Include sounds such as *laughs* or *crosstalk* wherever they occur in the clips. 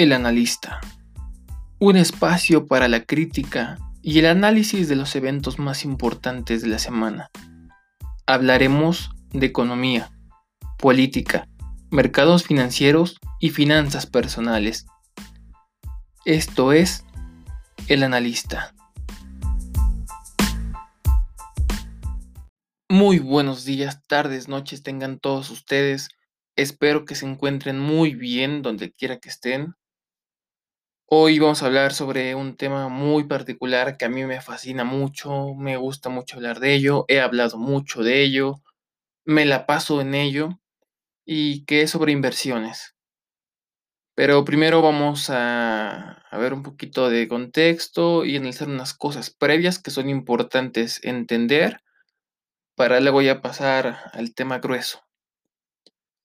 El analista. Un espacio para la crítica y el análisis de los eventos más importantes de la semana. Hablaremos de economía, política, mercados financieros y finanzas personales. Esto es El analista. Muy buenos días, tardes, noches tengan todos ustedes. Espero que se encuentren muy bien donde quiera que estén. Hoy vamos a hablar sobre un tema muy particular que a mí me fascina mucho, me gusta mucho hablar de ello, he hablado mucho de ello, me la paso en ello y que es sobre inversiones. Pero primero vamos a, ver un poquito de contexto y analizar unas cosas previas que son importantes entender para luego ya pasar al tema grueso.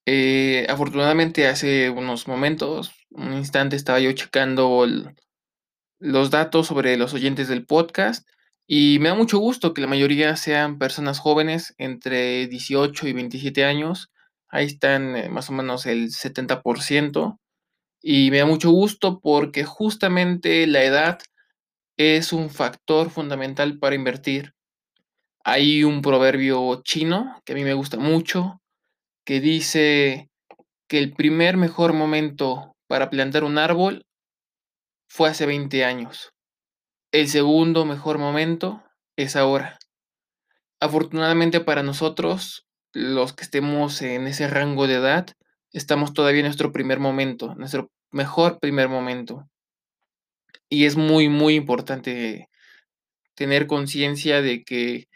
Eh, afortunadamente hace unos momentos, un instante estaba yo checando los datos sobre los oyentes del podcast y me da mucho gusto que la mayoría sean personas jóvenes entre 18 y 27 años. Ahí están eh, más o menos el 70%. Y me da mucho gusto porque justamente la edad es un factor fundamental para invertir. Hay un proverbio chino que a mí me gusta mucho, que dice que el primer mejor momento para plantar un árbol fue hace 20 años. El segundo mejor momento es ahora. Afortunadamente para nosotros, los que estemos en ese rango de edad, estamos todavía en nuestro primer momento, nuestro mejor primer momento. Y es muy, muy importante tener conciencia de que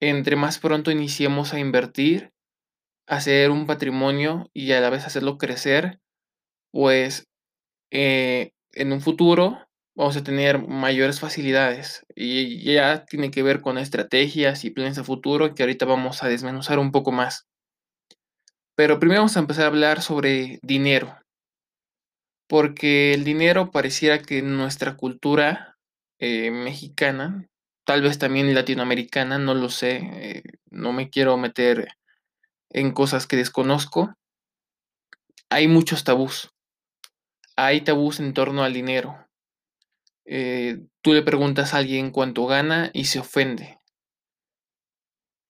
entre más pronto iniciemos a invertir, hacer un patrimonio y a la vez hacerlo crecer, pues eh, en un futuro vamos a tener mayores facilidades y ya tiene que ver con estrategias y planes a futuro que ahorita vamos a desmenuzar un poco más. Pero primero vamos a empezar a hablar sobre dinero, porque el dinero pareciera que nuestra cultura eh, mexicana, tal vez también latinoamericana, no lo sé, eh, no me quiero meter en cosas que desconozco, hay muchos tabús. Hay tabús en torno al dinero. Eh, tú le preguntas a alguien cuánto gana y se ofende.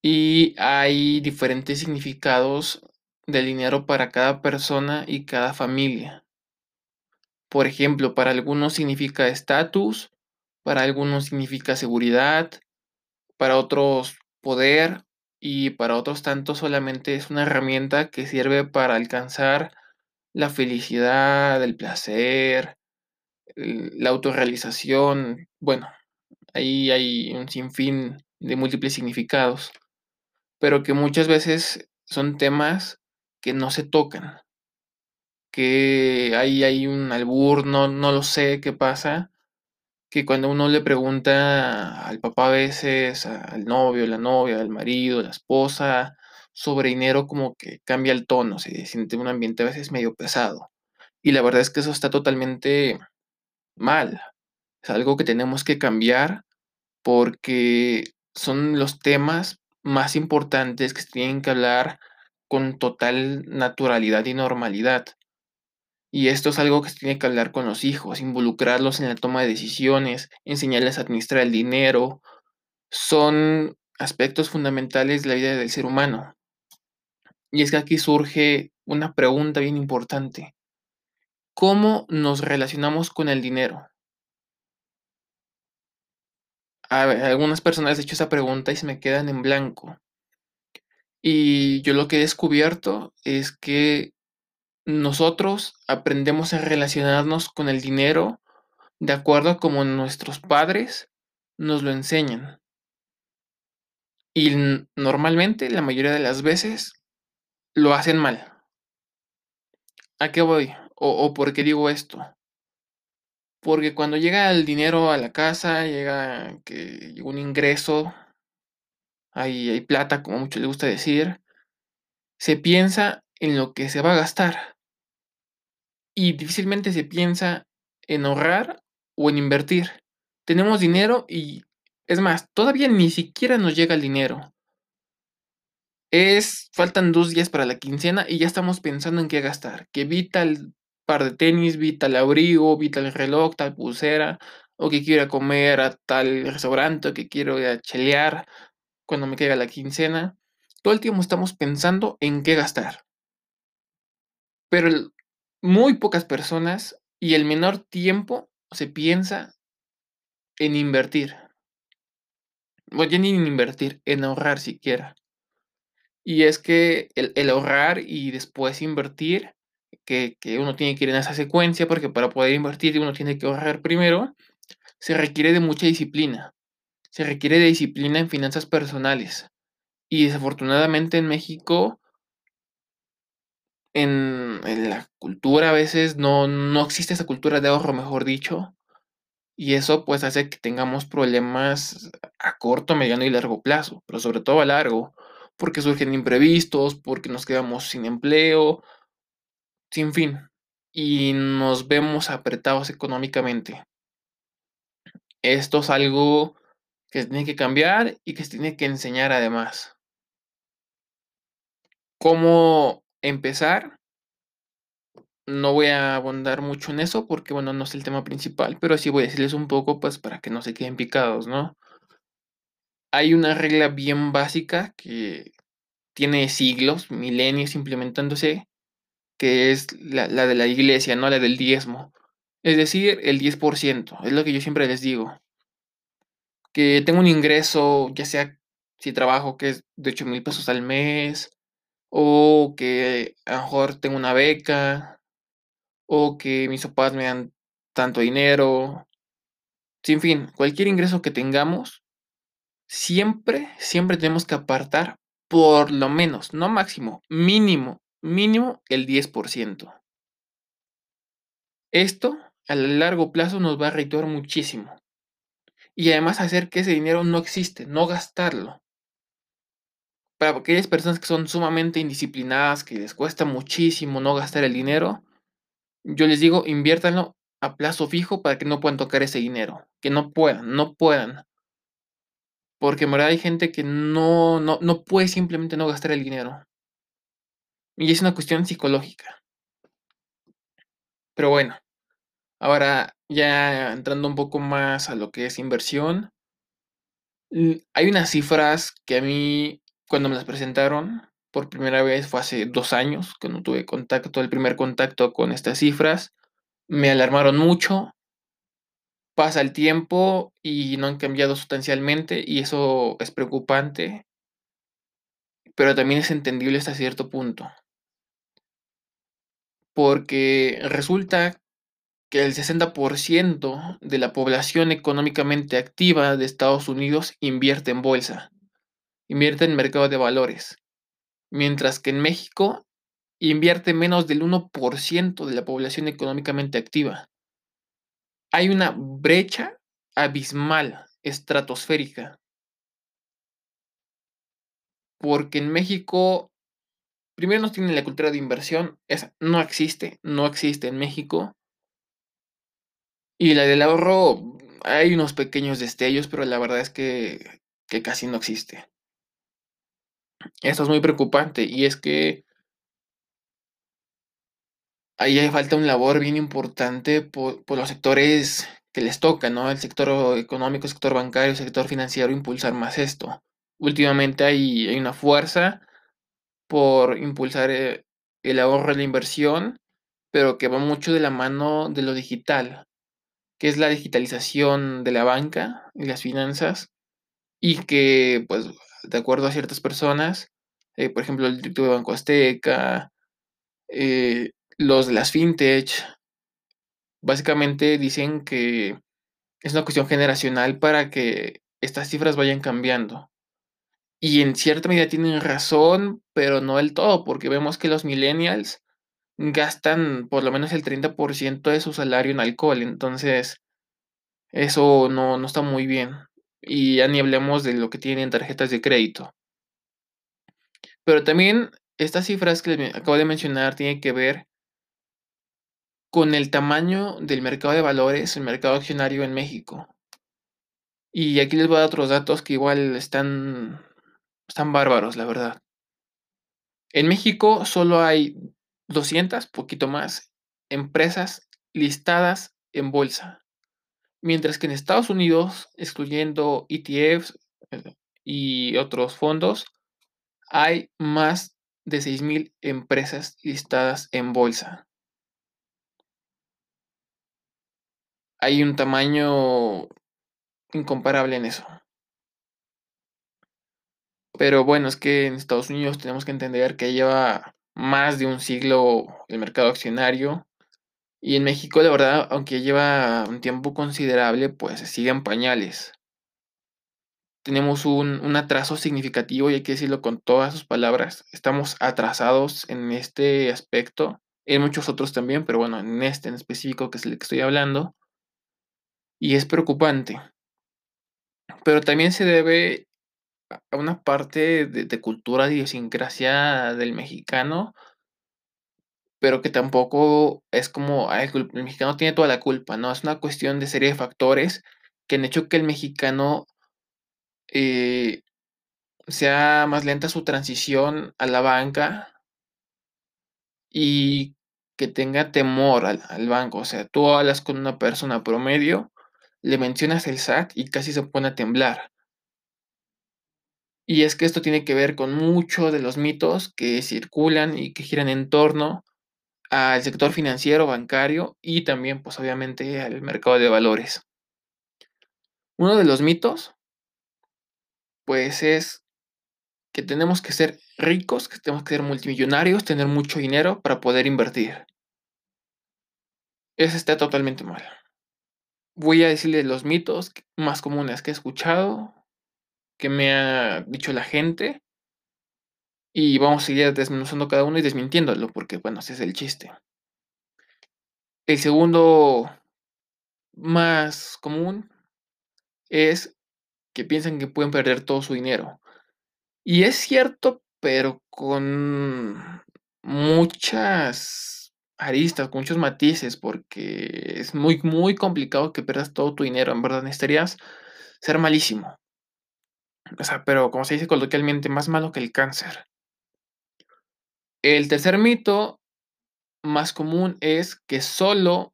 Y hay diferentes significados del dinero para cada persona y cada familia. Por ejemplo, para algunos significa estatus, para algunos significa seguridad, para otros poder y para otros tantos solamente es una herramienta que sirve para alcanzar la felicidad, el placer, la autorrealización. Bueno, ahí hay un sinfín de múltiples significados, pero que muchas veces son temas que no se tocan, que ahí hay un albur, no, no lo sé qué pasa, que cuando uno le pregunta al papá a veces, al novio, la novia, al marido, la esposa, sobre dinero, como que cambia el tono, se siente un ambiente a veces medio pesado. Y la verdad es que eso está totalmente mal. Es algo que tenemos que cambiar porque son los temas más importantes que se tienen que hablar con total naturalidad y normalidad. Y esto es algo que se tiene que hablar con los hijos, involucrarlos en la toma de decisiones, enseñarles a administrar el dinero. Son aspectos fundamentales de la vida del ser humano. Y es que aquí surge una pregunta bien importante. ¿Cómo nos relacionamos con el dinero? Algunas personas he hecho esa pregunta y se me quedan en blanco. Y yo lo que he descubierto es que nosotros aprendemos a relacionarnos con el dinero de acuerdo a como nuestros padres nos lo enseñan. Y normalmente, la mayoría de las veces, lo hacen mal. ¿A qué voy? ¿O, por qué digo esto? Porque cuando llega el dinero a la casa, llega que un ingreso, hay, hay plata, como mucho le gusta decir, se piensa en lo que se va a gastar y difícilmente se piensa en ahorrar o en invertir. Tenemos dinero y es más, todavía ni siquiera nos llega el dinero. Es, faltan dos días para la quincena y ya estamos pensando en qué gastar, que vi tal par de tenis, vi tal abrigo, vi tal reloj, tal pulsera, o que quiero comer a tal restaurante, o que quiero ir a chelear cuando me caiga la quincena. Todo el tiempo estamos pensando en qué gastar. Pero el- muy pocas personas y el menor tiempo se piensa en invertir. Bueno, ya ni en invertir, en ahorrar siquiera. Y es que el, el ahorrar y después invertir, que, que uno tiene que ir en esa secuencia, porque para poder invertir uno tiene que ahorrar primero, se requiere de mucha disciplina. Se requiere de disciplina en finanzas personales. Y desafortunadamente en México, en, la cultura a veces no, no existe esa cultura de ahorro, mejor dicho. Y eso pues hace que tengamos problemas a corto, mediano y largo plazo, pero sobre todo a largo, porque surgen imprevistos, porque nos quedamos sin empleo, sin fin, y nos vemos apretados económicamente. Esto es algo que se tiene que cambiar y que se tiene que enseñar además. ¿Cómo empezar? No voy a abundar mucho en eso porque, bueno, no es el tema principal, pero sí voy a decirles un poco, pues, para que no se queden picados, ¿no? Hay una regla bien básica que tiene siglos, milenios implementándose, que es la, la de la iglesia, no la del diezmo. Es decir, el 10%, es lo que yo siempre les digo. Que tengo un ingreso, ya sea si trabajo, que es de 8 mil pesos al mes, o que a lo mejor tengo una beca, o que mis papás me dan tanto dinero. Sin fin, cualquier ingreso que tengamos, siempre, siempre tenemos que apartar por lo menos, no máximo, mínimo, mínimo el 10%. Esto a largo plazo nos va a redituar muchísimo. Y además hacer que ese dinero no existe, no gastarlo. Para aquellas personas que son sumamente indisciplinadas, que les cuesta muchísimo no gastar el dinero, yo les digo, inviértanlo a plazo fijo para que no puedan tocar ese dinero, que no puedan, no puedan. Porque en verdad hay gente que no, no, no puede simplemente no gastar el dinero. Y es una cuestión psicológica. Pero bueno, ahora ya entrando un poco más a lo que es inversión, hay unas cifras que a mí, cuando me las presentaron por primera vez, fue hace dos años, cuando tuve contacto, el primer contacto con estas cifras, me alarmaron mucho. Pasa el tiempo y no han cambiado sustancialmente y eso es preocupante, pero también es entendible hasta cierto punto. Porque resulta que el 60% de la población económicamente activa de Estados Unidos invierte en bolsa, invierte en mercado de valores, mientras que en México invierte menos del 1% de la población económicamente activa. Hay una brecha abismal, estratosférica, porque en México, primero no tienen la cultura de inversión, esa no existe, no existe en México. Y la del ahorro, hay unos pequeños destellos, pero la verdad es que, que casi no existe. Esto es muy preocupante y es que ahí hay falta un labor bien importante por, por los sectores que les toca, ¿no? El sector económico, el sector bancario, el sector financiero, impulsar más esto. Últimamente hay, hay una fuerza por impulsar eh, el ahorro y la inversión, pero que va mucho de la mano de lo digital, que es la digitalización de la banca y las finanzas, y que, pues, de acuerdo a ciertas personas, eh, por ejemplo, el directivo de Banco Azteca, eh, los de las fintech, básicamente dicen que es una cuestión generacional para que estas cifras vayan cambiando. Y en cierta medida tienen razón, pero no del todo, porque vemos que los millennials gastan por lo menos el 30% de su salario en alcohol, entonces eso no, no está muy bien. Y ya ni hablemos de lo que tienen tarjetas de crédito. Pero también estas cifras que acabo de mencionar tienen que ver con el tamaño del mercado de valores, el mercado accionario en México. Y aquí les voy a dar otros datos que igual están, están bárbaros, la verdad. En México solo hay 200, poquito más, empresas listadas en bolsa. Mientras que en Estados Unidos, excluyendo ETFs eh, y otros fondos, hay más de 6.000 empresas listadas en bolsa. Hay un tamaño incomparable en eso. Pero bueno, es que en Estados Unidos tenemos que entender que lleva más de un siglo el mercado accionario. Y en México, de verdad, aunque lleva un tiempo considerable, pues sigue en pañales. Tenemos un, un atraso significativo y hay que decirlo con todas sus palabras. Estamos atrasados en este aspecto, en muchos otros también, pero bueno, en este en específico que es el que estoy hablando. Y es preocupante. Pero también se debe a una parte de, de cultura, de idiosincrasia del mexicano, pero que tampoco es como "Ay, el, mexicano tiene toda la culpa, ¿no? Es una cuestión de serie de factores que han hecho que el mexicano eh, sea más lenta su transición a la banca y que tenga temor al, al banco. O sea, tú hablas con una persona promedio, le mencionas el SAT y casi se pone a temblar. Y es que esto tiene que ver con mucho de los mitos que circulan y que giran en torno al sector financiero, bancario y también, pues obviamente, al mercado de valores. Uno de los mitos, pues es que tenemos que ser ricos, que tenemos que ser multimillonarios, tener mucho dinero para poder invertir. Eso está totalmente mal. Voy a decirles los mitos más comunes que he escuchado, que me ha dicho la gente, y vamos a seguir desmenuzando cada uno y desmintiéndolo, porque bueno, ese es el chiste. El segundo más común es que piensan que pueden perder todo su dinero. Y es cierto, pero con muchas aristas, con muchos matices, porque es muy, muy complicado que pierdas todo tu dinero. En verdad, necesitarías ser malísimo. O sea, pero como se dice coloquialmente, más malo que el cáncer. El tercer mito más común es que solo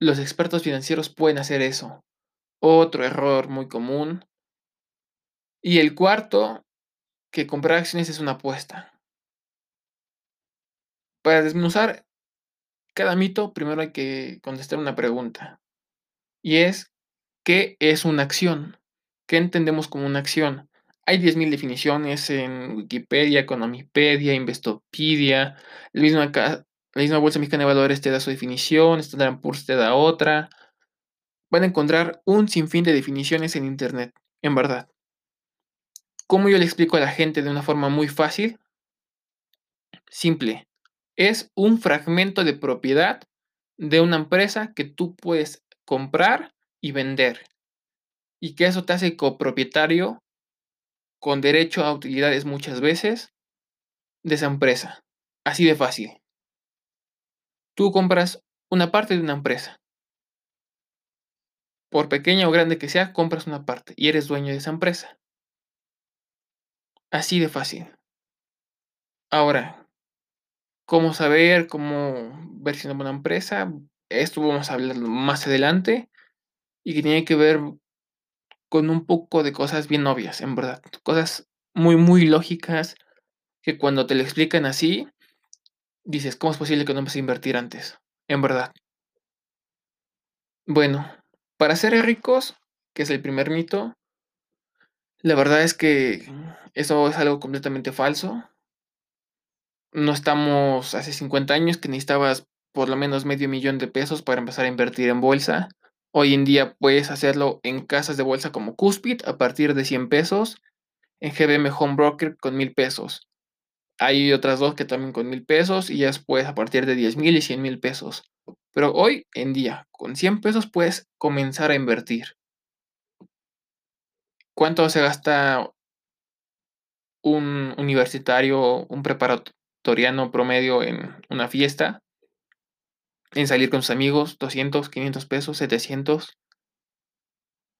los expertos financieros pueden hacer eso. Otro error muy común. Y el cuarto, que comprar acciones es una apuesta. Para desmenuzar cada mito, primero hay que contestar una pregunta. Y es, ¿qué es una acción? ¿Qué entendemos como una acción? Hay 10.000 definiciones en Wikipedia, Economipedia, Investopedia. La misma, Bolsa Mexicana de Valores te da su definición, Standard Poor's te da otra. Van a encontrar un sinfín de definiciones en Internet, en verdad. ¿Cómo yo le explico a la gente de una forma muy fácil? Simple. Es un fragmento de propiedad de una empresa que tú puedes comprar y vender. Y que eso te hace copropietario con derecho a utilidades muchas veces de esa empresa. Así de fácil. Tú compras una parte de una empresa. Por pequeña o grande que sea, compras una parte y eres dueño de esa empresa. Así de fácil. Ahora, ¿cómo saber, cómo ver si una buena empresa? Esto vamos a hablar más adelante y que tiene que ver con un poco de cosas bien obvias, en verdad. Cosas muy, muy lógicas que cuando te lo explican así, dices, ¿cómo es posible que no empecé a invertir antes? En verdad. Bueno, para ser ricos, que es el primer mito, la verdad es que eso es algo completamente falso. No estamos hace 50 años que necesitabas por lo menos medio millón de pesos para empezar a invertir en bolsa. Hoy en día puedes hacerlo en casas de bolsa como Cuspid a partir de 100 pesos, en GBM Home Broker con 1000 pesos. Hay otras dos que también con 1000 pesos y ya después a partir de 10 mil y 100 mil pesos. Pero hoy en día, con 100 pesos puedes comenzar a invertir. ¿Cuánto se gasta un universitario, un preparatoriano promedio en una fiesta? En salir con sus amigos, 200, 500 pesos, 700.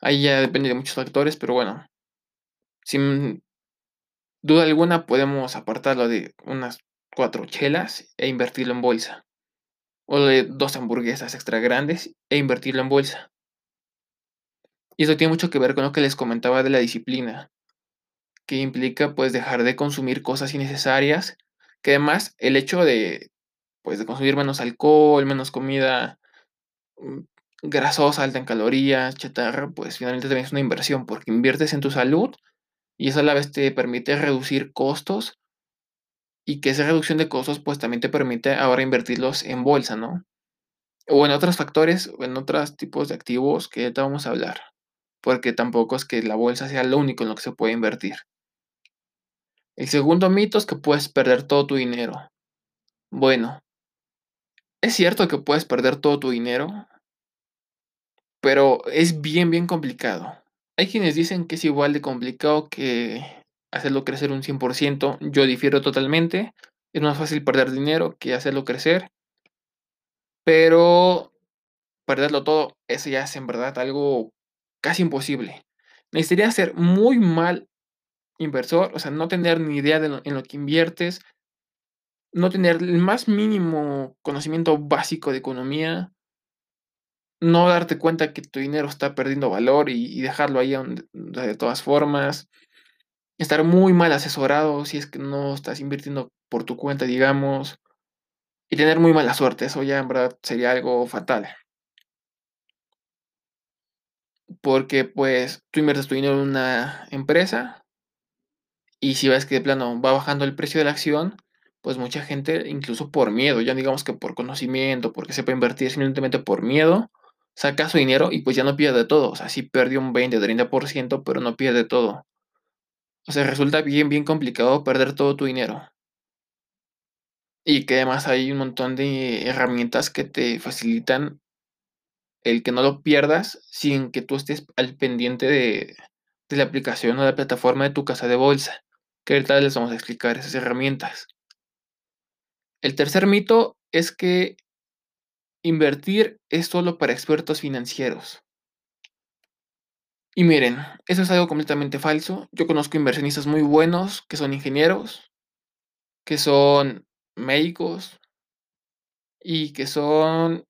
Ahí ya depende de muchos factores, pero bueno, sin duda alguna podemos apartarlo de unas cuatro chelas e invertirlo en bolsa. o de 2 hamburguesas extra grandes e invertirlo en bolsa. Y eso tiene mucho que ver con lo que les comentaba de la disciplina, que implica, pues, dejar de consumir cosas innecesarias, que además el hecho de, pues, de consumir menos alcohol, menos comida, mm, grasosa, alta en calorías, chatarra, pues, finalmente también es una inversión, porque inviertes en tu salud y eso a la vez te permite reducir costos y que esa reducción de costos, pues, también te permite ahora invertirlos en bolsa, ¿no? O en otros factores, o en otros tipos de activos que ahorita vamos a hablar, porque tampoco es que la bolsa sea lo único en lo que se puede invertir. El segundo mito es que puedes perder todo tu dinero. Bueno, es cierto que puedes perder todo tu dinero, pero es bien, bien complicado. Hay quienes dicen que es igual de complicado que hacerlo crecer un 100%. Yo difiero totalmente. Es más fácil perder dinero que hacerlo crecer. Pero perderlo todo, eso ya es en verdad algo casi imposible. Necesitarías ser muy mal inversor, o sea, no tener ni idea de lo en lo que inviertes no tener el más mínimo conocimiento básico de economía no darte cuenta que tu dinero está perdiendo valor y dejarlo ahí de todas formas. Estar muy mal asesorado si es que no estás invirtiendo por tu cuenta, digamos, y tener muy mala suerte, eso ya en verdad sería algo fatal. Porque, pues, tú inviertes tu dinero en una empresa y si ves que de plano va bajando el precio de la acción, pues mucha gente, incluso por miedo, ya digamos que por conocimiento, porque sepa invertir, simplemente por miedo, saca su dinero y, pues, ya no pierde todo. O sea, sí perdió un 20, 30%, pero no pierde todo. O sea, resulta bien, bien complicado perder todo tu dinero. Y que además hay un montón de herramientas que te facilitan el que no lo pierdas sin que tú estés al pendiente de de la aplicación o la plataforma de tu casa de bolsa, que ahorita les vamos a explicar esas herramientas. El tercer mito es que invertir es solo para expertos financieros. Y miren, eso es algo completamente falso. Yo conozco inversionistas muy buenos que son ingenieros, que son médicos y que son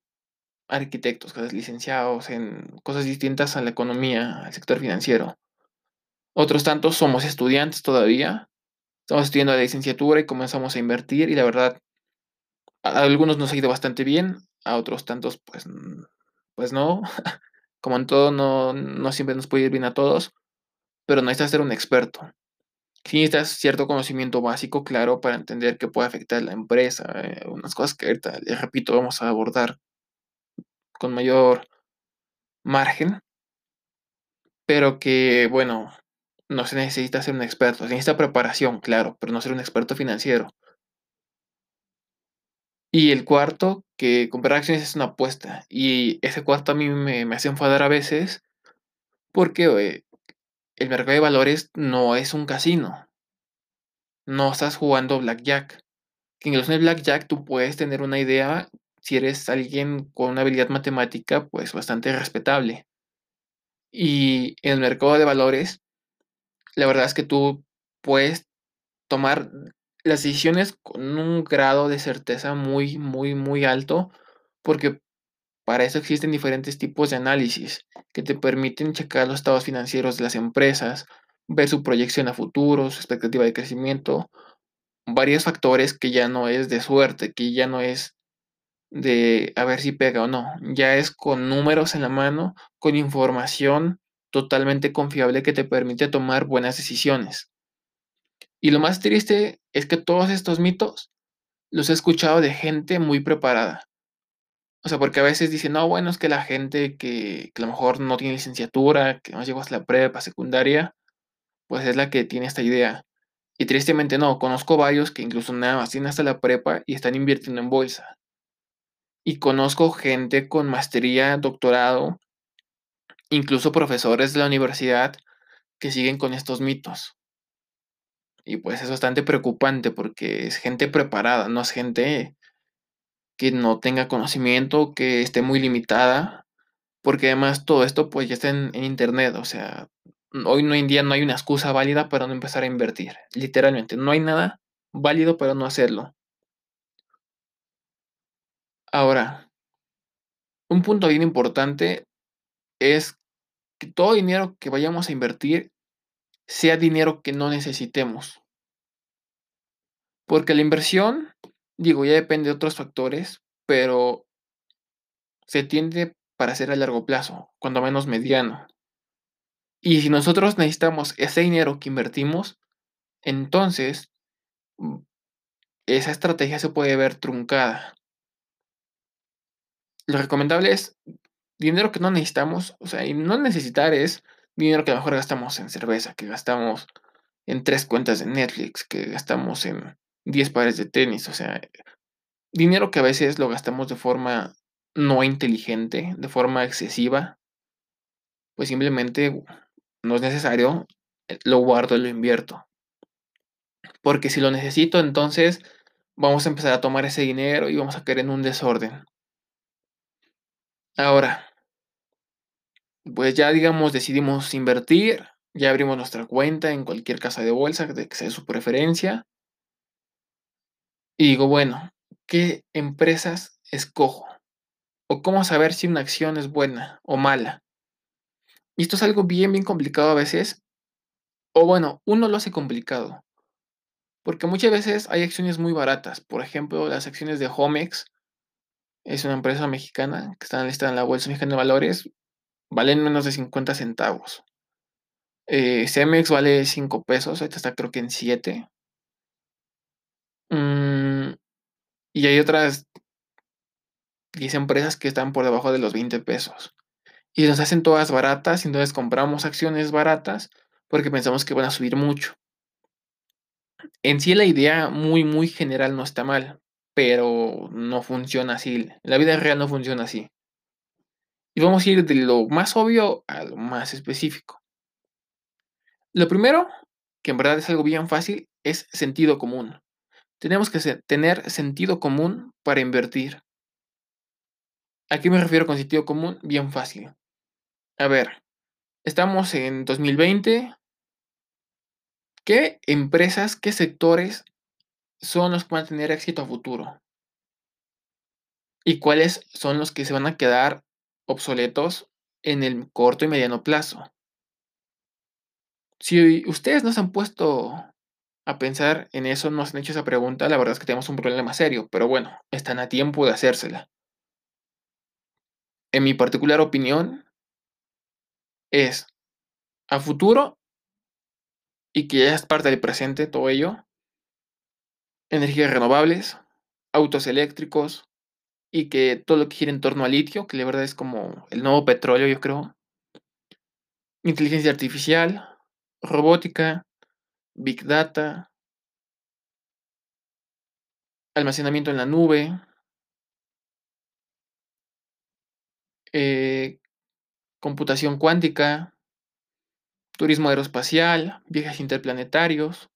arquitectos, que licenciados en cosas distintas a la economía, al sector financiero. Otros tantos somos estudiantes todavía, estamos estudiando la licenciatura y comenzamos a invertir y la verdad, a algunos nos ha ido bastante bien, a otros tantos, pues, pues no. *laughs* Como en todo, no no siempre nos puede ir bien a todos, pero no necesitas ser un experto. Sí necesitas cierto conocimiento básico, claro, para entender qué puede afectar a la empresa, eh, unas cosas que ahorita, les repito, vamos a abordar con mayor margen. Pero que, bueno, no se necesita ser un experto, se necesita preparación, claro, pero no ser un experto financiero. Y el cuarto, que comprar acciones es una apuesta, y ese cuarto a mí me me hace enfadar a veces, porque, eh, el mercado de valores no es un casino. No estás jugando blackjack, que incluso en el blackjack tú puedes tener una idea, si eres alguien con una habilidad matemática, pues, bastante respetable. Y en el mercado de valores, la verdad es que tú puedes tomar las decisiones con un grado de certeza muy, muy, muy alto, porque para eso existen diferentes tipos de análisis que te permiten checar los estados financieros de las empresas, ver su proyección a futuro, su expectativa de crecimiento, varios factores que ya no es de suerte, que ya no es de a ver si pega o no, ya es con números en la mano, con información totalmente confiable que te permite tomar buenas decisiones. Y lo más triste es que todos estos mitos los he escuchado de gente muy preparada. O sea, porque a veces dicen: "No, bueno, es que la gente que que a lo mejor no tiene licenciatura, que no llegó hasta la prepa, secundaria, pues es la que tiene esta idea". Y tristemente no, conozco varios que incluso nada más tienen hasta la prepa y están invirtiendo en bolsa. Y conozco gente con maestría, doctorado, incluso profesores de la universidad que siguen con estos mitos. Y pues es bastante preocupante porque es gente preparada, no es gente que no tenga conocimiento, que esté muy limitada, porque además todo esto, pues, ya está en Internet, o sea, hoy no en día no hay una excusa válida para no empezar a invertir, literalmente, no hay nada válido para no hacerlo. Ahora, un punto bien importante es que todo dinero que vayamos a invertir sea dinero que no necesitemos. Porque la inversión, digo, ya depende de otros factores, pero se tiende para ser a largo plazo, cuando menos mediano. Y si nosotros necesitamos ese dinero que invertimos, entonces mm, esa estrategia se puede ver truncada. Lo recomendable es dinero que no necesitamos, o sea, y no necesitar es dinero que a lo mejor gastamos en cerveza, que gastamos en tres cuentas de Netflix, que gastamos en 10 pares de tenis, o sea, dinero que a veces lo gastamos de forma no inteligente, de forma excesiva, pues simplemente no es necesario, eh, lo guardo y lo invierto. Porque si lo necesito, entonces vamos a empezar a tomar ese dinero y vamos a caer en un desorden. Ahora, pues ya digamos decidimos invertir, ya abrimos nuestra cuenta en cualquier casa de bolsa que sea su preferencia. Y digo, bueno, ¿qué empresas escojo? ¿O cómo saber si una acción es buena o mala? Y esto es algo bien, bien complicado a veces. O bueno, uno lo hace complicado. Porque muchas veces hay acciones muy baratas. Por ejemplo, las acciones de Homex. Es una empresa mexicana que está listada en la Bolsa Mexicana de Valores. Valen menos de 50 centavos. Eh, Cemex vale 5 pesos. Ahorita está creo que en 7. Mm, y hay otras 10 empresas que están por debajo de los 20 pesos. Y nos hacen todas baratas y entonces compramos acciones baratas porque pensamos que van a subir mucho. En sí la idea muy, muy general no está mal, pero no funciona así. La vida real no funciona así. Y vamos a ir de lo más obvio a lo más específico. Lo primero, que en verdad es algo bien fácil, es sentido común. Tenemos que tener sentido común para invertir. ¿A qué me refiero con sentido común? Bien fácil. A ver, estamos en 2020. ¿Qué empresas, qué sectores son los que van a tener éxito a futuro? ¿Y cuáles son los que se van a quedar obsoletos en el corto y mediano plazo? Si ustedes no se han puesto a pensar en eso, no se han hecho esa pregunta, la verdad es que tenemos un problema serio, pero bueno, están a tiempo de hacérsela. En mi particular opinión, es a futuro y que ya es parte del presente todo ello, energías renovables, autos eléctricos y que todo lo que gira en torno al litio, que la verdad es como el nuevo petróleo, yo creo, inteligencia artificial, robótica, big data, almacenamiento en la nube, eh, computación cuántica, turismo aeroespacial, viajes interplanetarios,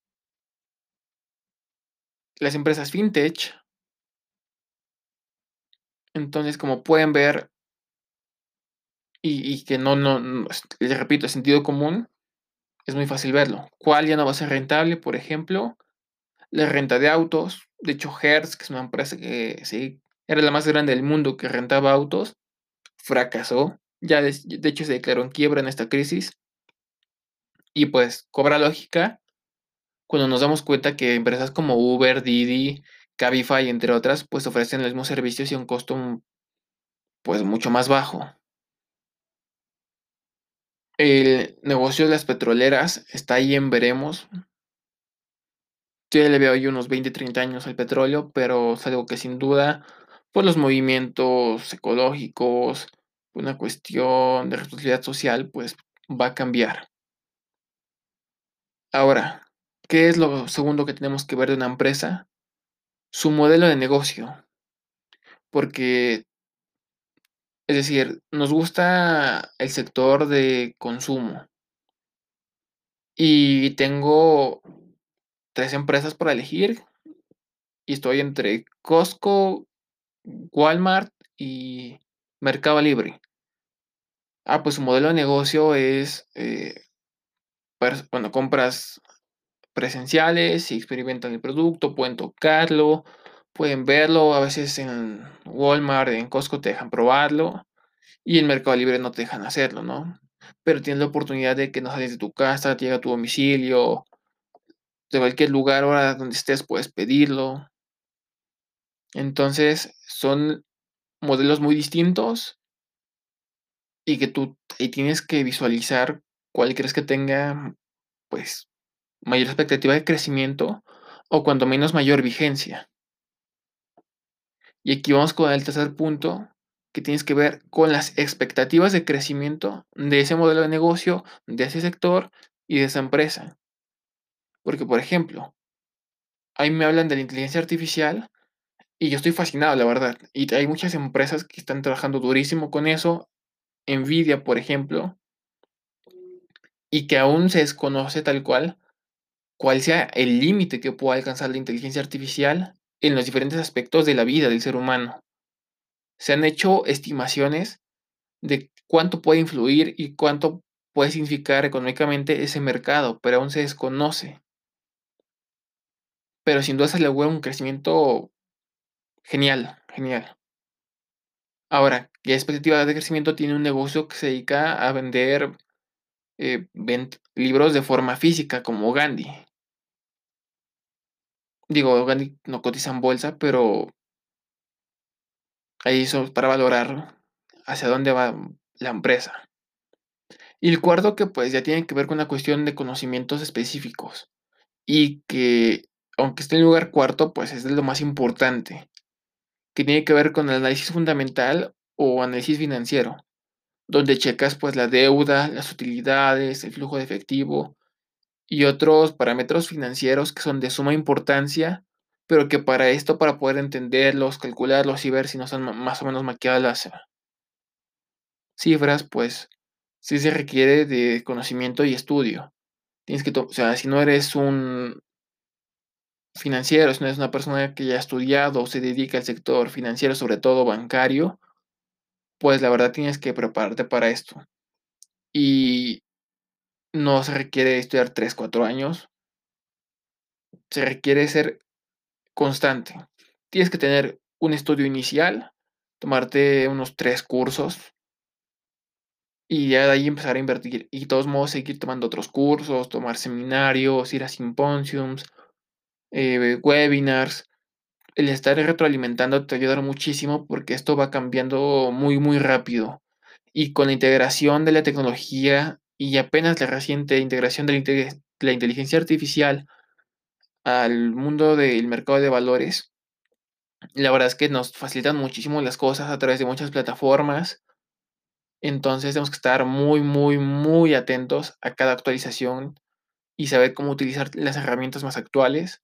las empresas fintech. Entonces, como pueden ver, y, que no, no, les repito, sentido común, es muy fácil verlo. ¿Cuál ya no va a ser rentable? Por ejemplo, la renta de autos. De hecho, Hertz, que es una empresa que sí, era la más grande del mundo que rentaba autos, fracasó. Ya de, de hecho se declaró en quiebra en esta crisis. Y pues cobra lógica cuando nos damos cuenta que empresas como Uber, Didi, Cabify, entre otras, pues ofrecen los mismos servicios y un costo mm, pues mucho más bajo. El negocio de las petroleras está ahí en veremos. Yo le veo ahí unos 20, 30 años al petróleo, pero es algo que sin duda, por los movimientos ecológicos, una cuestión de responsabilidad social, pues va a cambiar. Ahora, ¿qué es lo segundo que tenemos que ver de una empresa? Su modelo de negocio. Porque, es decir, nos gusta el sector de consumo. Y tengo tres empresas para elegir. Y estoy entre Costco, Walmart y Mercado Libre. Ah, pues su modelo de negocio es eh, bueno, compras presenciales y experimentan el producto, pueden tocarlo, pueden verlo, a veces en Walmart, en Costco te dejan probarlo y en Mercado Libre no te dejan hacerlo, ¿no? Pero tienes la oportunidad de que no sales de tu casa, llega a tu domicilio, de cualquier lugar, ahora donde estés puedes pedirlo. Entonces, son modelos muy distintos y que tú ahí tienes que visualizar cuál crees que tenga, pues, mayor expectativa de crecimiento o cuando menos mayor vigencia. Y aquí vamos con el tercer punto, que tienes que ver con las expectativas de crecimiento de ese modelo de negocio, de ese sector y de esa empresa. Porque, por ejemplo, ahí me hablan de la inteligencia artificial y yo estoy fascinado, la verdad. Y hay muchas empresas que están trabajando durísimo con eso. Nvidia, por ejemplo, y que aún se desconoce tal cual cuál sea el límite que pueda alcanzar la inteligencia artificial en los diferentes aspectos de la vida del ser humano. Se han hecho estimaciones de cuánto puede influir y cuánto puede significar económicamente ese mercado, pero aún se desconoce. Pero sin duda se le un crecimiento genial, genial. Ahora, ¿qué expectativa de crecimiento tiene un negocio que se dedica a vender eh, libros de forma física, como Gandhi? Digo, no cotiza en bolsa, pero ahí son para valorar hacia dónde va la empresa. Y el cuarto que pues ya tiene que ver con una cuestión de conocimientos específicos y que aunque esté en lugar cuarto, pues es lo más importante, que tiene que ver con el análisis fundamental o análisis financiero, donde checas pues la deuda, las utilidades, el flujo de efectivo y otros parámetros financieros que son de suma importancia, pero que para esto, para poder entenderlos, calcularlos y ver si no son más o menos maquilladas las cifras, pues sí se requiere de conocimiento y estudio. Tienes que, o sea, si no eres un financiero, si no eres una persona que ya ha estudiado o se dedica al sector financiero, sobre todo bancario, pues la verdad tienes que prepararte para esto. Y no se requiere estudiar 3, 4 años. Se requiere ser constante. Tienes que tener un estudio inicial, tomarte unos 3 cursos y ya de ahí empezar a invertir. Y de todos modos seguir tomando otros cursos, tomar seminarios, ir a simposiums, eh, webinars. El estar retroalimentando te ayudará muchísimo porque esto va cambiando muy, muy rápido. Y con la integración de la tecnología y apenas la reciente integración de la, inteligencia artificial al mundo del mercado de valores, la verdad es que nos facilitan muchísimo las cosas a través de muchas plataformas. Entonces tenemos que estar muy, muy, muy atentos a cada actualización y saber cómo utilizar las herramientas más actuales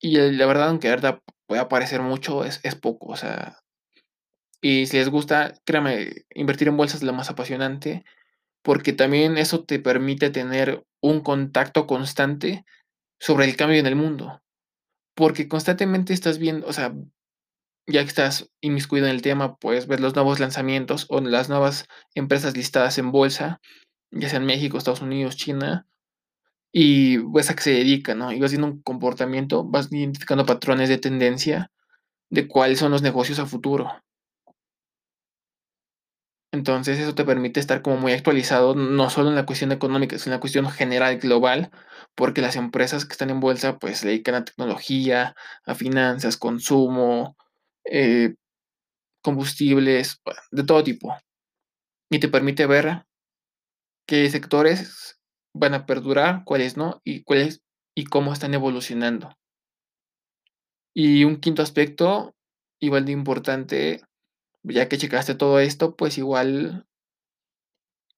y la verdad, aunque verdad pueda parecer mucho, es, poco, o sea. Y si les gusta, créame, invertir en bolsas es lo más apasionante, porque también eso te permite tener un contacto constante sobre el cambio en el mundo. Porque constantemente estás viendo, o sea, ya que estás inmiscuido en el tema, puedes ver los nuevos lanzamientos o las nuevas empresas listadas en bolsa, ya sea en México, Estados Unidos, China, y ves a qué se dedica, ¿no? Y vas viendo un comportamiento, vas identificando patrones de tendencia de cuáles son los negocios a futuro. Entonces eso te permite estar como muy actualizado, no solo en la cuestión económica, sino en la cuestión general, global, porque las empresas que están en bolsa pues se dedican a tecnología, a finanzas, consumo, eh, combustibles, de todo tipo. Y te permite ver qué sectores van a perdurar, cuáles no, y cuáles y cómo están evolucionando. Y un quinto aspecto, igual de importante, ya que checaste todo esto, pues igual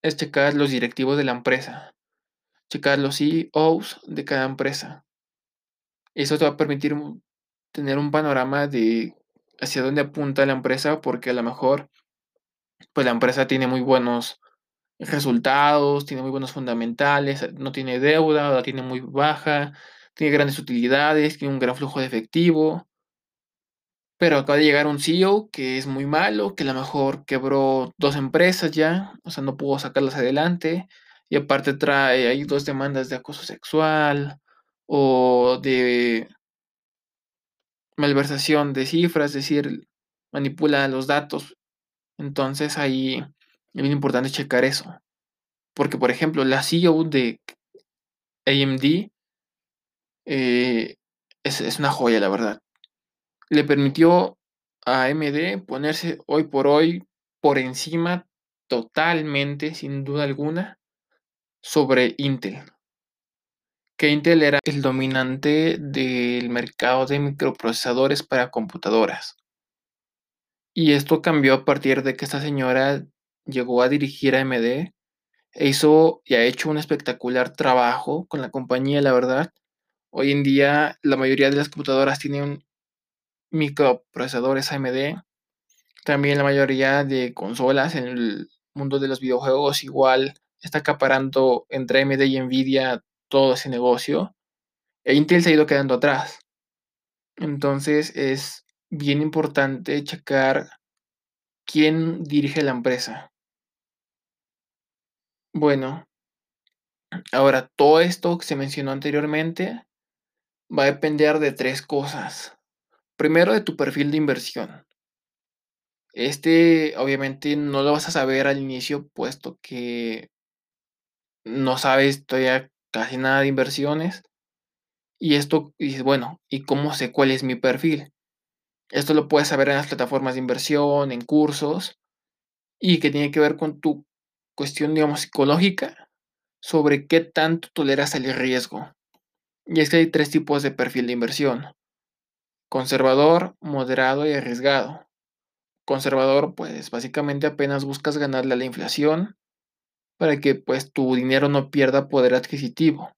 es checar los directivos de la empresa, checar los CEOs de cada empresa. Eso te va a permitir tener un panorama de hacia dónde apunta la empresa, porque a lo mejor pues la empresa tiene muy buenos resultados, tiene muy buenos fundamentales, no tiene deuda, la tiene muy baja, tiene grandes utilidades, tiene un gran flujo de efectivo. Pero acaba de llegar un CEO que es muy malo, que a lo mejor quebró dos empresas ya, o sea, no pudo sacarlas adelante. Y aparte trae ahí dos demandas de acoso sexual o de malversación de cifras, es decir, manipula los datos. Entonces ahí es bien importante checar eso. Porque, por ejemplo, la CEO de AMD eh, es, es una joya, la verdad. Le permitió a AMD ponerse hoy por hoy por encima totalmente, sin duda alguna, sobre Intel. Que Intel era el dominante del mercado de microprocesadores para computadoras. Y esto cambió a partir de que esta señora llegó a dirigir a AMD e hizo y ha hecho un espectacular trabajo con la compañía, la verdad. Hoy en día la mayoría de las computadoras tienen microprocesadores AMD. También la mayoría de consolas en el mundo de los videojuegos igual está acaparando entre AMD y Nvidia todo ese negocio. E Intel se ha ido quedando atrás. Entonces es bien importante checar quién dirige la empresa. Bueno, ahora todo esto que se mencionó anteriormente va a depender de tres cosas. Primero, de tu perfil de inversión. Este, obviamente, no lo vas a saber al inicio, puesto que no sabes todavía casi nada de inversiones. Y esto, dices, bueno, ¿y cómo sé cuál es mi perfil? Esto lo puedes saber en las plataformas de inversión, en cursos, y que tiene que ver con tu cuestión, digamos, psicológica sobre qué tanto toleras el riesgo. Y es que hay tres tipos de perfil de inversión. Conservador, moderado y arriesgado. Conservador, pues básicamente apenas buscas ganarle a la inflación para que pues tu dinero no pierda poder adquisitivo.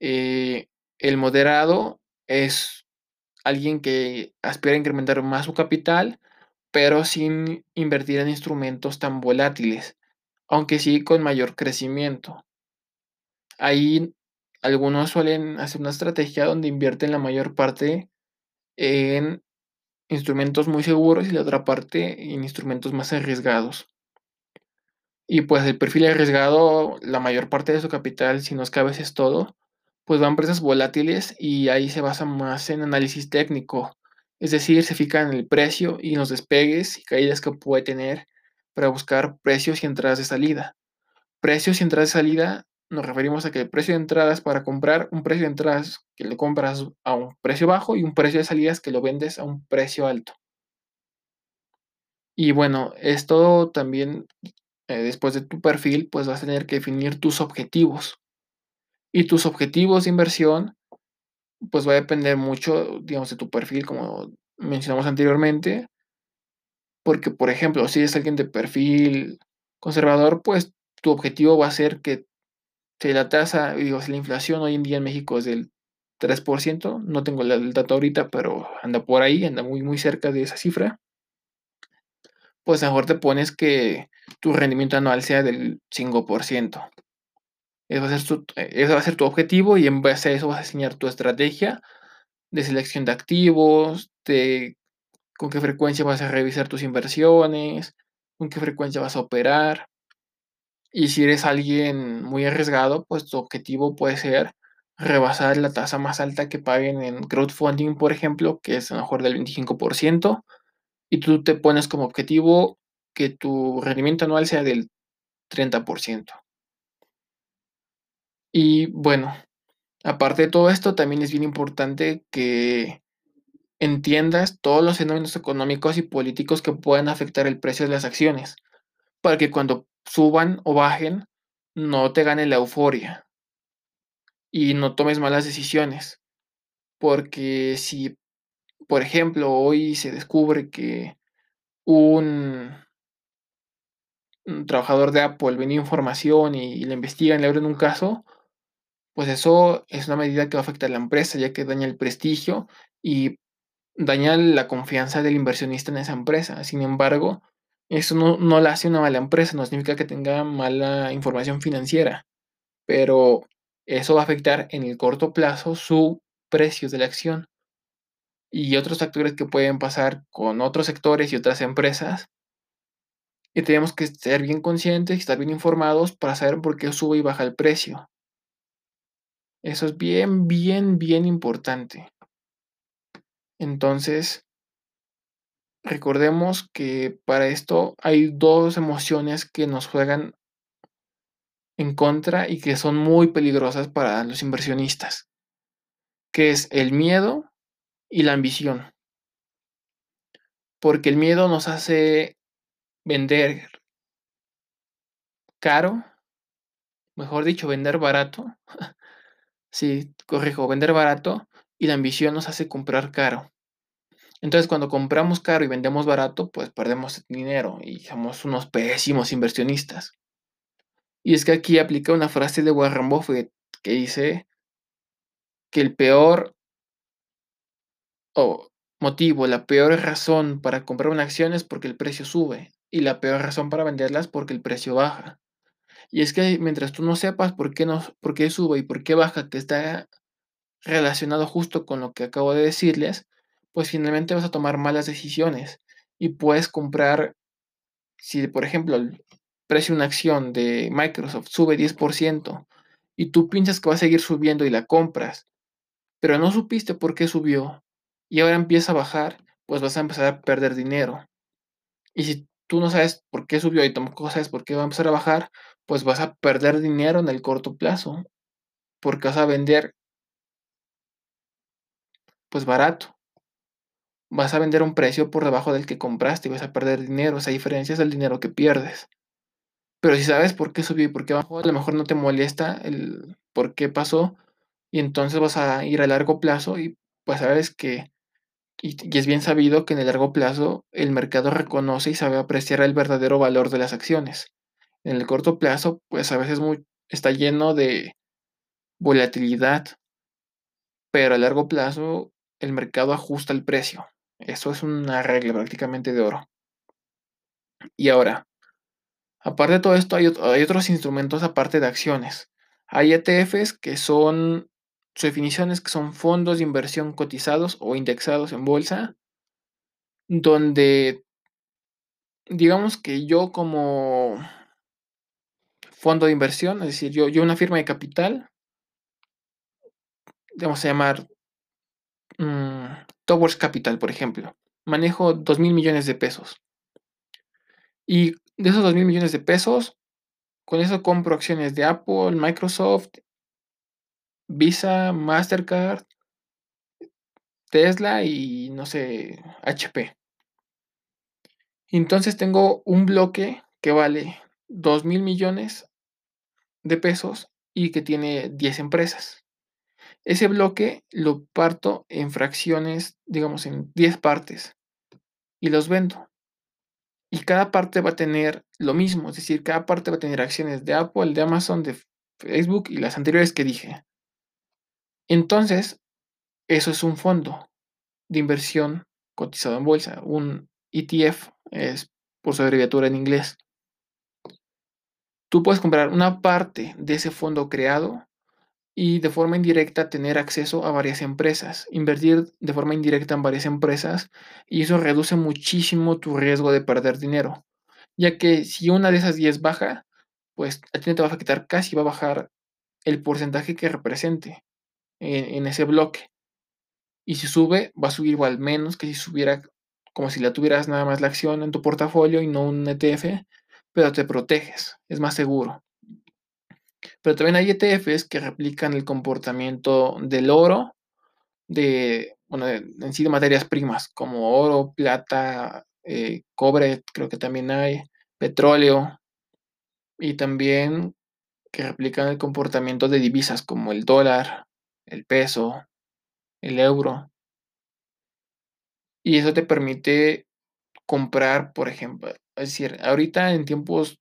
Eh, el moderado es alguien que aspira a incrementar más su capital, pero sin invertir en instrumentos tan volátiles, aunque sí con mayor crecimiento. Ahí algunos suelen hacer una estrategia donde invierten la mayor parte en instrumentos muy seguros y la otra parte en instrumentos más arriesgados. Y pues el perfil arriesgado, la mayor parte de su capital, si no es que a veces todo, pues va a empresas volátiles y ahí se basa más en análisis técnico. Es decir, se fija en el precio y en los despegues y caídas que puede tener para buscar precios y entradas de salida. Precios y entradas de salida nos referimos a que el precio de entradas para comprar, un precio de entradas que lo compras a un precio bajo y un precio de salidas que lo vendes a un precio alto. Y bueno, esto también, eh, después de tu perfil, pues vas a tener que definir tus objetivos. Y tus objetivos de inversión, pues va a depender mucho, digamos, de tu perfil, como mencionamos anteriormente. Porque, por ejemplo, si eres alguien de perfil conservador, pues tu objetivo va a ser que si la tasa, digo, la inflación hoy en día en México es del 3%, no tengo el dato ahorita, pero anda por ahí, anda muy, muy cerca de esa cifra, pues mejor te pones que tu rendimiento anual sea del 5%. Eso va, a ser tu, va a ser tu objetivo y en base a eso vas a diseñar tu estrategia de selección de activos, de con qué frecuencia vas a revisar tus inversiones, con qué frecuencia vas a operar. Y si eres alguien muy arriesgado, pues tu objetivo puede ser rebasar la tasa más alta que paguen en crowdfunding, por ejemplo, que es a lo mejor del 25%, y tú te pones como objetivo que tu rendimiento anual sea del 30%. Y bueno, aparte de todo esto, también es bien importante que entiendas todos los fenómenos económicos y políticos que puedan afectar el precio de las acciones, para que cuando suban o bajen, no te gane la euforia y no tomes malas decisiones. Porque si, por ejemplo, hoy se descubre que un, trabajador de Apple venía información y, y le investigan, le abren un caso, pues eso es una medida que va a afectar a la empresa, ya que daña el prestigio y daña la confianza del inversionista en esa empresa. Sin embargo, eso no, no la hace una mala empresa, no significa que tenga mala información financiera, pero eso va a afectar en el corto plazo su precio de la acción. Y otros factores que pueden pasar con otros sectores y otras empresas. Y tenemos que ser bien conscientes y estar bien informados para saber por qué sube y baja el precio. Eso es bien, bien, bien importante. Entonces, recordemos que para esto hay dos emociones que nos juegan en contra y que son muy peligrosas para los inversionistas, que es el miedo y la ambición. Porque el miedo nos hace vender caro, mejor dicho, vender barato. *laughs* sí, corrijo, vender barato y la ambición nos hace comprar caro. Entonces, cuando compramos caro y vendemos barato, pues perdemos dinero y somos unos pésimos inversionistas. Y es que aquí aplica una frase de Warren Buffett que dice que el peor o motivo, la peor razón para comprar una acción es porque el precio sube y la peor razón para venderla es porque el precio baja. Y es que mientras tú no sepas por qué, no, por qué sube y por qué baja, que está relacionado justo con lo que acabo de decirles, pues finalmente vas a tomar malas decisiones y puedes comprar, si por ejemplo el precio de una acción de Microsoft sube 10% y tú piensas que va a seguir subiendo y la compras, pero no supiste por qué subió y ahora empieza a bajar, pues vas a empezar a perder dinero. Y si tú no sabes por qué subió y tampoco sabes por qué va a empezar a bajar, pues vas a perder dinero en el corto plazo, porque vas a vender pues barato. Vas a vender un precio por debajo del que compraste y vas a perder dinero. Esa diferencia es el dinero que pierdes. Pero si sabes por qué subió y por qué bajó, a lo mejor no te molesta el por qué pasó y entonces vas a ir a largo plazo y pues sabes que, y, es bien sabido que en el largo plazo el mercado reconoce y sabe apreciar el verdadero valor de las acciones. En el corto plazo, pues a veces está lleno de volatilidad, pero a largo plazo el mercado ajusta el precio. Eso es una regla prácticamente de oro. Y ahora, aparte de todo esto, hay, hay otros instrumentos aparte de acciones. Hay ETFs que son, su definición es que son fondos de inversión cotizados o indexados en bolsa, donde digamos que yo como fondo de inversión, es decir, yo, yo una firma de capital, vamos a llamar um, Towers Capital, por ejemplo, manejo 2 mil millones de pesos. Y de esos 2 mil millones de pesos, con eso compro acciones de Apple, Microsoft, Visa, Mastercard, Tesla y no sé, HP. Entonces tengo un bloque que vale 2 mil millones de pesos y que tiene 10 empresas. Ese bloque lo parto en fracciones, digamos en 10 partes y los vendo. Y cada parte va a tener lo mismo, es decir, cada parte va a tener acciones de Apple, de Amazon, de Facebook y las anteriores que dije. Entonces, eso es un fondo de inversión cotizado en bolsa, un ETF, es por su abreviatura en inglés. Tú puedes comprar una parte de ese fondo creado y de forma indirecta tener acceso a varias empresas, invertir de forma indirecta en varias empresas y eso reduce muchísimo tu riesgo de perder dinero, ya que si una de esas 10 baja, pues a ti no te va a afectar casi, va a bajar el porcentaje que represente en, en ese bloque. Y si sube, va a subir igual menos que si subiera como si la tuvieras nada más la acción en tu portafolio y no un ETF, pero te proteges, es más seguro. Pero también hay ETFs que replican el comportamiento del oro, de, bueno, en sí de materias primas, como oro, plata, eh, cobre, creo que también hay, petróleo, y también que replican el comportamiento de divisas como el dólar, el peso, el euro. Y eso te permite comprar, por ejemplo, es decir, ahorita en tiempos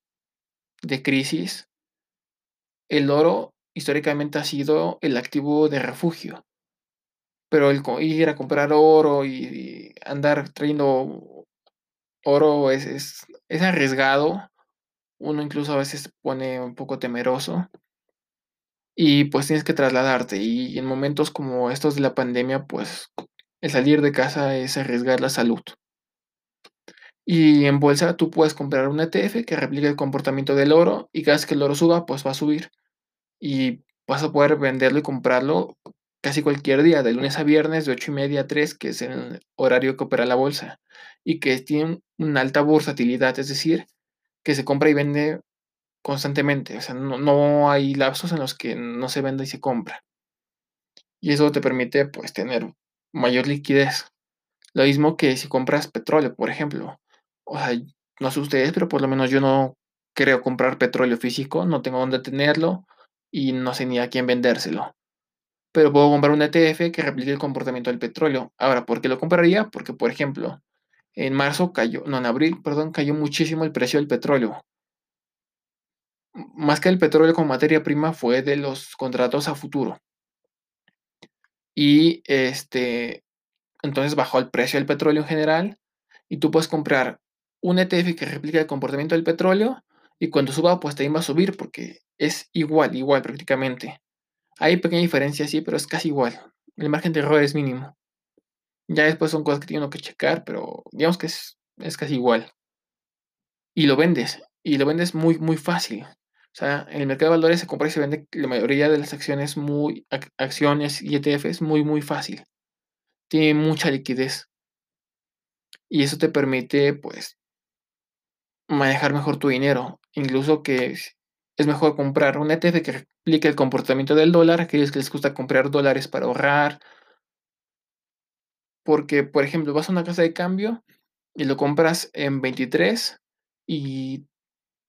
de crisis, el oro históricamente ha sido el activo de refugio. Pero el ir a comprar oro y, andar trayendo oro es, es, es arriesgado. Uno incluso a veces se pone un poco temeroso. Y pues tienes que trasladarte. Y en momentos como estos de la pandemia, pues el salir de casa es arriesgar la salud. Y en bolsa tú puedes comprar un ETF que replique el comportamiento del oro y cada vez que el oro suba, pues va a subir. Y vas a poder venderlo y comprarlo casi cualquier día, de lunes a viernes, de 8 y media a 3, que es el horario que opera la bolsa, y que tiene una alta bursatilidad, es decir, que se compra y vende constantemente, o sea, no, no hay lapsos en los que no se venda y se compra. Y eso te permite, pues, tener mayor liquidez. Lo mismo que si compras petróleo, por ejemplo. O sea, no sé ustedes, pero por lo menos yo no creo comprar petróleo físico, no tengo dónde tenerlo y no sé ni a quién vendérselo. Pero puedo comprar un ETF que replique el comportamiento del petróleo. Ahora, ¿por qué lo compraría? Porque, por ejemplo, en marzo cayó, no, en abril, perdón, cayó muchísimo el precio del petróleo. Más que el petróleo como materia prima fue de los contratos a futuro. Y este, entonces bajó el precio del petróleo en general y tú puedes comprar un ETF que replica el comportamiento del petróleo y cuando suba pues también va a subir porque es igual, igual prácticamente. Hay pequeña diferencia, sí, pero es casi igual. El margen de error es mínimo. Ya después son cosas que tiene que checar, pero digamos que es, es casi igual. Y lo vendes, y lo vendes muy, muy fácil. O sea, en el mercado de valores se compra y se vende la mayoría de las acciones muy acciones y ETFs muy muy fácil. Tiene mucha liquidez. Y eso te permite pues manejar mejor tu dinero, incluso que es mejor comprar un ETF que replique el comportamiento del dólar, aquellos que les gusta comprar dólares para ahorrar. Porque, por ejemplo, vas a una casa de cambio y lo compras en 23 y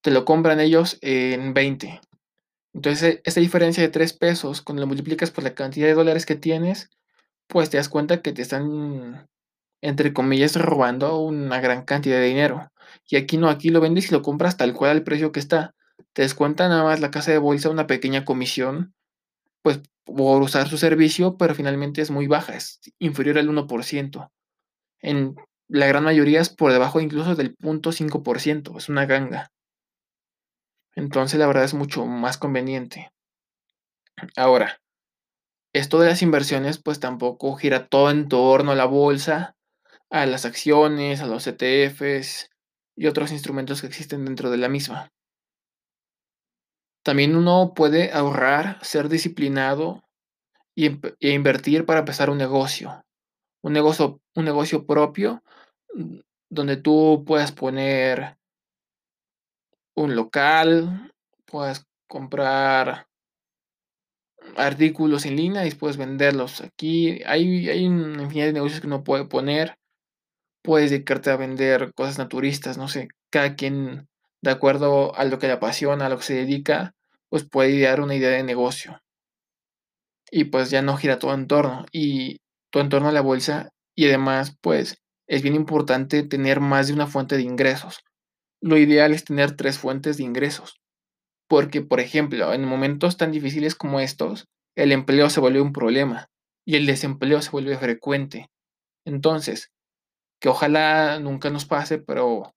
te lo compran ellos en 20. Entonces, esa diferencia de 3 pesos, cuando lo multiplicas por la cantidad de dólares que tienes, pues te das cuenta que te están, entre comillas, robando una gran cantidad de dinero. Y aquí no, aquí lo vendes y lo compras tal cual al precio que está. Te descuenta nada más la casa de bolsa una pequeña comisión, pues por usar su servicio, pero finalmente es muy baja, es inferior al 1%. En la gran mayoría es por debajo incluso del 0.5%, es una ganga. Entonces la verdad es mucho más conveniente. Ahora, esto de las inversiones pues tampoco gira todo en torno a la bolsa, a las acciones, a los ETFs y otros instrumentos que existen dentro de la misma. También uno puede ahorrar, ser disciplinado y, e invertir para empezar un negocio. Un negocio, un negocio propio mm, donde tú puedas poner un local, puedes comprar artículos en línea y puedes venderlos. Aquí hay, hay una infinidad de negocios que uno puede poner. Puedes dedicarte a vender cosas naturistas, no sé, cada quien de acuerdo a lo que le apasiona, a lo que se dedica, pues puede idear una idea de negocio. Y pues ya no gira todo en torno y todo en torno a la bolsa y además pues es bien importante tener más de una fuente de ingresos. Lo ideal es tener tres fuentes de ingresos. Porque, por ejemplo, en momentos tan difíciles como estos, el empleo se vuelve un problema y el desempleo se vuelve frecuente. Entonces, que ojalá nunca nos pase, pero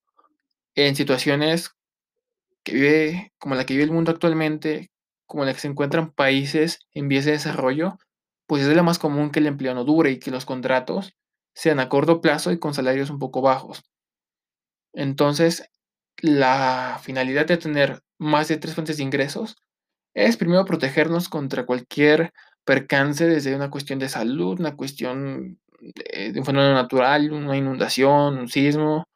en situaciones que vive, como la que vive el mundo actualmente, como la que se encuentran países en vías de desarrollo, pues es de lo más común que el empleo no dure y que los contratos sean a corto plazo y con salarios un poco bajos. Entonces, la finalidad de tener más de tres fuentes de ingresos es primero protegernos contra cualquier percance desde una cuestión de salud, una cuestión de, un fenómeno natural, una inundación, un sismo,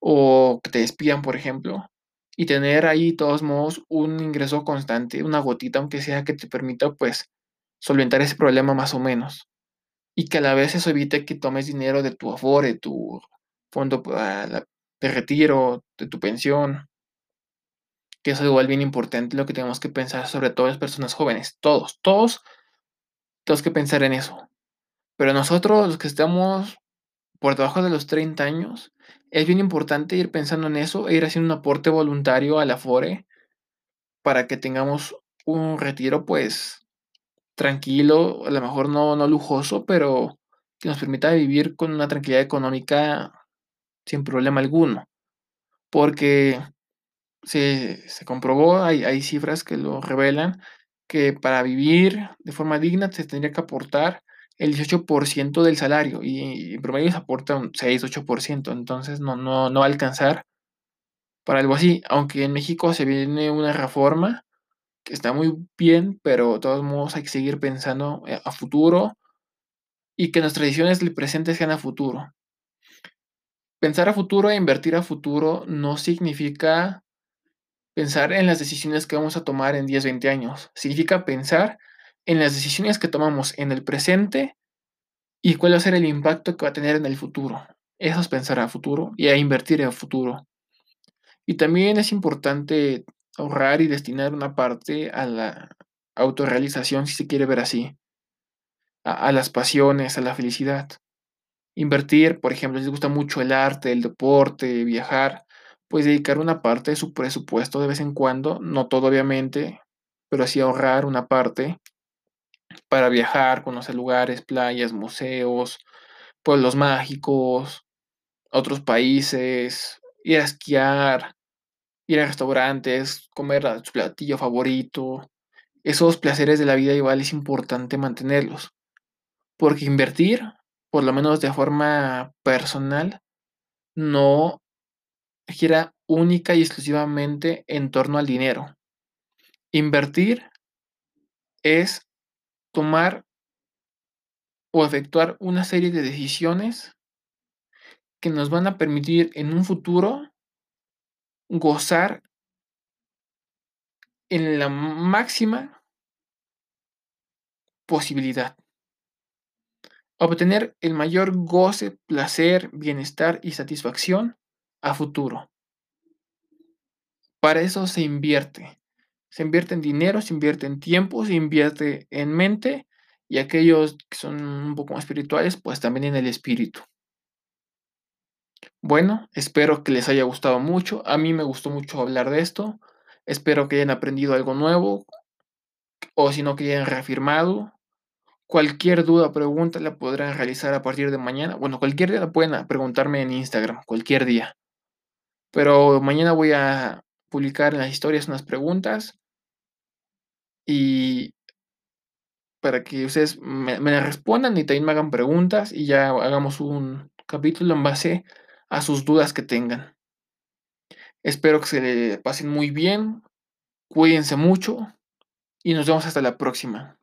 o que te despidan, por ejemplo, y tener ahí, de todos modos, un ingreso constante, una gotita, aunque sea, que te permita, pues, solventar ese problema más o menos. Y que a la vez eso evite que tomes dinero de tu afore, de tu fondo para de retiro, de tu pensión, que es igual bien importante lo que tenemos que pensar, sobre todo las personas jóvenes, todos, todos tenemos que pensar en eso. Pero nosotros, los que estamos por debajo de los 30 años, es bien importante ir pensando en eso e ir haciendo un aporte voluntario a la FORE para que tengamos un retiro, pues, tranquilo, a lo mejor no, no lujoso, pero que nos permita vivir con una tranquilidad económica sin problema alguno. Porque se, se comprobó, hay, hay cifras que lo revelan, que para vivir de forma digna se tendría que aportar el 18% del salario y, en promedio se aporta un 6-8%, entonces no, no, no va a alcanzar para algo así, aunque en México se viene una reforma que está muy bien, pero de todos modos hay que seguir pensando, eh, a futuro y que nuestras decisiones del presente sean a futuro. Pensar a futuro e invertir a futuro no significa pensar en las decisiones que vamos a tomar en 10, 20 años. Significa pensar en las decisiones que tomamos en el presente y cuál va a ser el impacto que va a tener en el futuro. Eso es pensar a futuro y a invertir en futuro. Y también es importante ahorrar y destinar una parte a la autorrealización, si se quiere ver así, a, las pasiones, a la felicidad. Invertir, por ejemplo, si les gusta mucho el arte, el deporte, viajar, pues dedicar una parte de su presupuesto de vez en cuando, no todo obviamente, pero así ahorrar una parte para viajar, conocer lugares, playas, museos, pueblos mágicos, otros países, ir a esquiar, ir a restaurantes, comer a su platillo favorito. Esos placeres de la vida igual es importante mantenerlos. Porque invertir, por lo menos de forma personal, no gira única y exclusivamente en torno al dinero. Invertir es tomar o efectuar una serie de decisiones que nos van a permitir en un futuro gozar en la máxima posibilidad. Obtener el mayor goce, placer, bienestar y satisfacción a futuro. Para eso se invierte. Se invierte en dinero, se invierte en tiempo, se invierte en mente y aquellos que son un poco más espirituales, pues también en el espíritu. Bueno, espero que les haya gustado mucho. A mí me gustó mucho hablar de esto. Espero que hayan aprendido algo nuevo o si no que hayan reafirmado. Cualquier duda o pregunta la podrán realizar a partir de mañana. Bueno, cualquier día la pueden preguntarme en Instagram, cualquier día. Pero mañana voy a publicar en las historias unas preguntas y para que ustedes me, respondan y también me hagan preguntas y ya hagamos un capítulo en base a sus dudas que tengan. Espero que se le pasen muy bien, cuídense mucho y nos vemos hasta la próxima.